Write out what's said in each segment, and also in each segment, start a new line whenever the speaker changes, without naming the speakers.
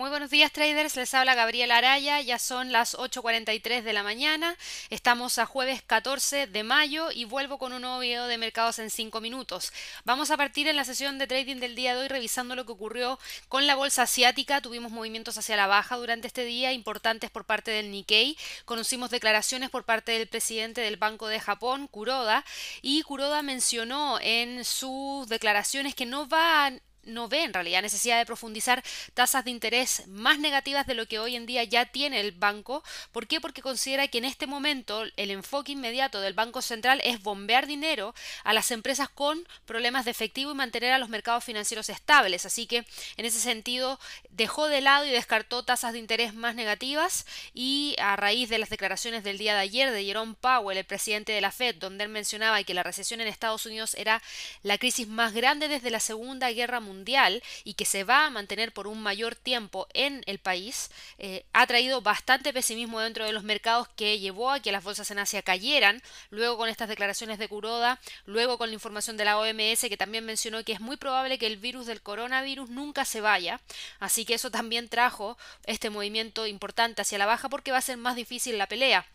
Muy buenos días traders, les habla Gabriela Araya, ya son las 8.43 de la mañana, estamos a jueves 14 de mayo y vuelvo con un nuevo video de mercados en 5 minutos. Vamos a partir en la sesión de trading del día de hoy revisando lo que ocurrió con la bolsa asiática, tuvimos movimientos hacia la baja durante este día importantes por parte del Nikkei, conocimos declaraciones por parte del presidente del Banco de Japón, Kuroda, y Kuroda mencionó en sus declaraciones que no va a no ve en realidad necesidad de profundizar tasas de interés más negativas de lo que hoy en día ya tiene el banco. ¿Por qué? Porque considera que en este momento el enfoque inmediato del Banco Central es bombear dinero a las empresas con problemas de efectivo y mantener a los mercados financieros estables. Así que en ese sentido dejó de lado y descartó tasas de interés más negativas y a raíz de las declaraciones del día de ayer de Jerome Powell, el presidente de la Fed, donde él mencionaba que la recesión en Estados Unidos era la crisis más grande desde la Segunda Guerra Mundial, mundial y que se va a mantener por un mayor tiempo en el país, eh, ha traído bastante pesimismo dentro de los mercados que llevó a que las bolsas en Asia cayeran, luego con estas declaraciones de Kuroda, luego con la información de la OMS que también mencionó que es muy probable que el virus del coronavirus nunca se vaya, así que eso también trajo este movimiento importante hacia la baja porque va a ser más difícil la pelea.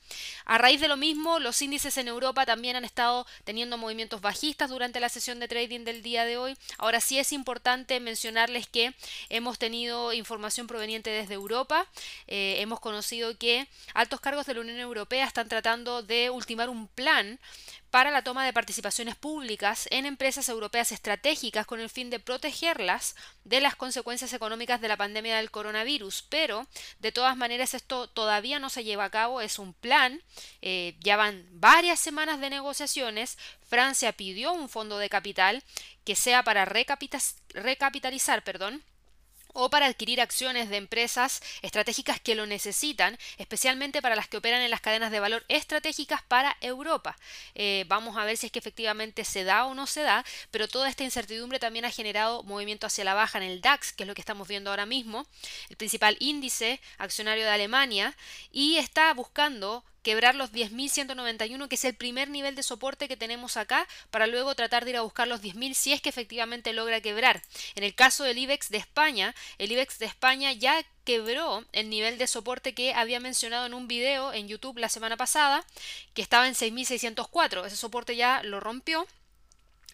A raíz de lo mismo, los índices en Europa también han estado teniendo movimientos bajistas durante la sesión de trading del día de hoy. Ahora sí es importante mencionarles que hemos tenido información proveniente desde Europa. Eh, hemos conocido que altos cargos de la Unión Europea están tratando de ultimar un plan para la toma de participaciones públicas en empresas europeas estratégicas con el fin de protegerlas de las consecuencias económicas de la pandemia del coronavirus. Pero, de todas maneras, esto todavía no se lleva a cabo, es un plan, eh, ya van varias semanas de negociaciones, Francia pidió un fondo de capital que sea para recapitalizar, perdón, o para adquirir acciones de empresas estratégicas que lo necesitan, especialmente para las que operan en las cadenas de valor estratégicas para Europa. Eh, vamos a ver si es que efectivamente se da o no se da, pero toda esta incertidumbre también ha generado movimiento hacia la baja en el DAX, que es lo que estamos viendo ahora mismo, el principal índice accionario de Alemania, y está buscando quebrar los 10.191, que es el primer nivel de soporte que tenemos acá, para luego tratar de ir a buscar los 10.000 si es que efectivamente logra quebrar. En el caso del IBEX de España, el IBEX de España ya quebró el nivel de soporte que había mencionado en un video en YouTube la semana pasada, que estaba en 6.604. Ese soporte ya lo rompió.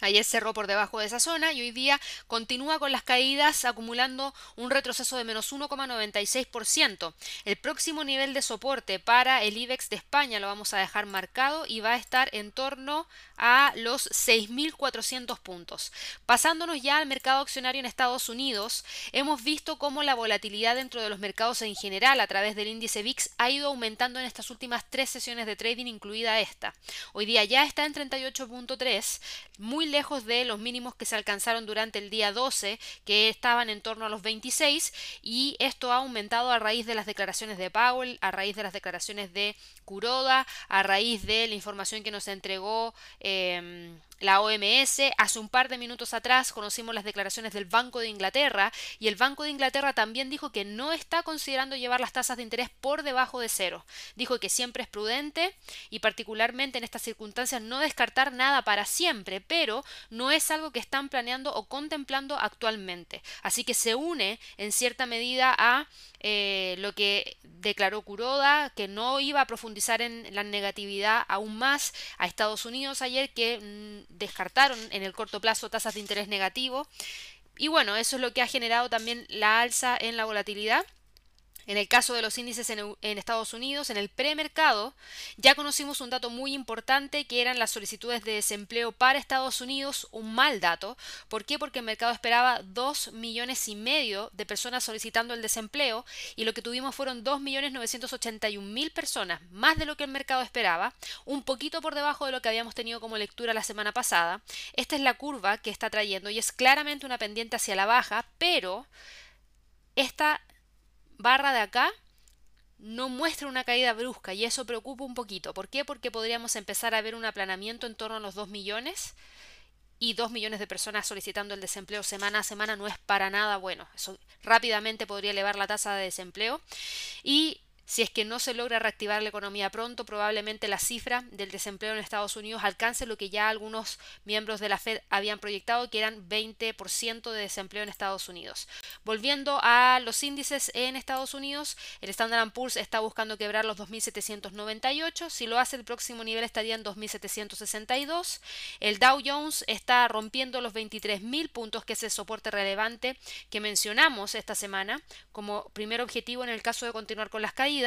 Ayer cerró por debajo de esa zona y hoy día continúa con las caídas acumulando un retroceso de menos 1,96%. El próximo nivel de soporte para el IBEX de España lo vamos a dejar marcado y va a estar en torno a los 6.400 puntos. Pasándonos ya al mercado accionario en Estados Unidos, hemos visto cómo la volatilidad dentro de los mercados en general a través del índice VIX ha ido aumentando en estas últimas tres sesiones de trading, incluida esta. Hoy día ya está en 38.3, muy lejos de los mínimos que se alcanzaron durante el día 12, que estaban en torno a los 26, y esto ha aumentado a raíz de las declaraciones de Powell, a raíz de las declaraciones de Kuroda, a raíz de la información que nos entregó eh, la OMS. Hace un par de minutos atrás conocimos las declaraciones del Banco de Inglaterra y el Banco de Inglaterra también dijo que no está considerando llevar las tasas de interés por debajo de cero. Dijo que siempre es prudente y particularmente en estas circunstancias no descartar nada para siempre, pero no es algo que están planeando o contemplando actualmente. Así que se une en cierta medida a eh, lo que declaró Kuroda, que no iba a profundizar en la negatividad aún más a Estados Unidos ayer, que mm, descartaron en el corto plazo tasas de interés negativo. Y bueno, eso es lo que ha generado también la alza en la volatilidad. En el caso de los índices en, Estados Unidos, en el premercado, ya conocimos un dato muy importante que eran las solicitudes de desempleo para Estados Unidos, un mal dato. ¿Por qué? Porque el mercado esperaba 2 millones y medio de personas solicitando el desempleo y lo que tuvimos fueron 2 millones 981 mil personas, más de lo que el mercado esperaba, un poquito por debajo de lo que habíamos tenido como lectura la semana pasada. Esta es la curva que está trayendo y es claramente una pendiente hacia la baja, pero esta barra de acá no muestra una caída brusca y eso preocupa un poquito. ¿Por qué? Porque podríamos empezar a ver un aplanamiento en torno a los 2 millones y 2 millones de personas solicitando el desempleo semana a semana no es para nada bueno. Eso rápidamente podría elevar la tasa de desempleo y Si es que no se logra reactivar la economía pronto, probablemente la cifra del desempleo en Estados Unidos alcance lo que ya algunos miembros de la Fed habían proyectado, que eran 20% de desempleo en Estados Unidos. Volviendo a los índices en Estados Unidos, el Standard Poor's está buscando quebrar los 2.798. Si lo hace, el próximo nivel estaría en 2.762. El Dow Jones está rompiendo los 23.000 puntos, que es el soporte relevante que mencionamos esta semana como primer objetivo en el caso de continuar con las caídas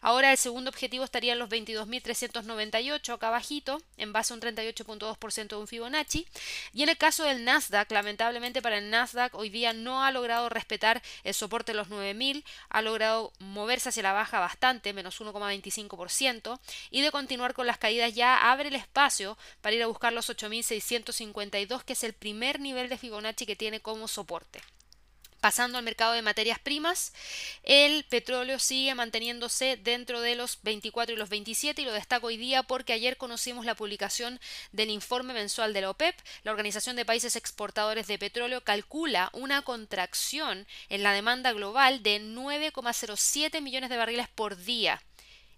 Ahora el segundo objetivo estaría en los 22.398 acá abajito, en base a un 38.2% de un Fibonacci. Y en el caso del Nasdaq, lamentablemente para el Nasdaq hoy día no ha logrado respetar el soporte de los 9.000, ha logrado moverse hacia la baja bastante, menos 1,25%, y de continuar con las caídas ya abre el espacio para ir a buscar los 8.652, que es el primer nivel de Fibonacci que tiene como soporte. Pasando al mercado de materias primas, el petróleo sigue manteniéndose dentro de los 24 y los 27 y lo destaco hoy día porque ayer conocimos la publicación del informe mensual de la OPEP. La Organización de Países Exportadores de Petróleo calcula una contracción en la demanda global de 9,07 millones de barriles por día.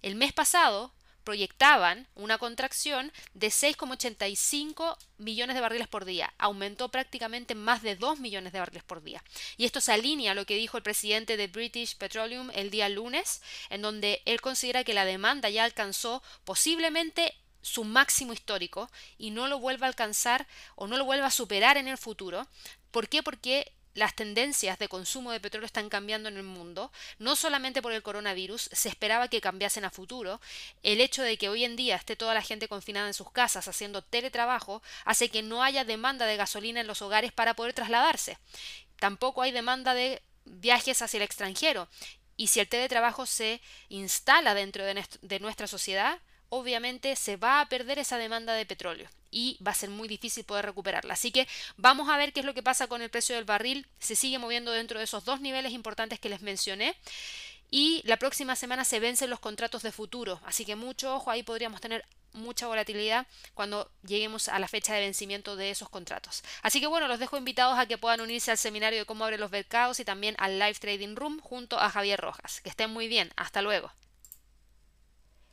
El mes pasado, proyectaban una contracción de 6,85 millones de barriles por día. Aumentó prácticamente más de 2 millones de barriles por día. Y esto se alinea a lo que dijo el presidente de British Petroleum el día lunes, en donde él considera que la demanda ya alcanzó posiblemente su máximo histórico y no lo vuelva a alcanzar o no lo vuelva a superar en el futuro. ¿Por qué? Porque las tendencias de consumo de petróleo están cambiando en el mundo, no solamente por el coronavirus, se esperaba que cambiasen a futuro. El hecho de que hoy en día esté toda la gente confinada en sus casas haciendo teletrabajo hace que no haya demanda de gasolina en los hogares para poder trasladarse. Tampoco hay demanda de viajes hacia el extranjero. Y si el teletrabajo se instala dentro de, nuestra sociedad, obviamente se va a perder esa demanda de petróleo y va a ser muy difícil poder recuperarla. Así que vamos a ver qué es lo que pasa con el precio del barril. Se sigue moviendo dentro de esos dos niveles importantes que les mencioné. Y la próxima semana se vencen los contratos de futuro. Así que mucho ojo, ahí podríamos tener mucha volatilidad cuando lleguemos a la fecha de vencimiento de esos contratos. Así que bueno, los dejo invitados a que puedan unirse al seminario de cómo abrir los mercados y también al Live Trading Room junto a Javier Rojas. Que estén muy bien. Hasta luego.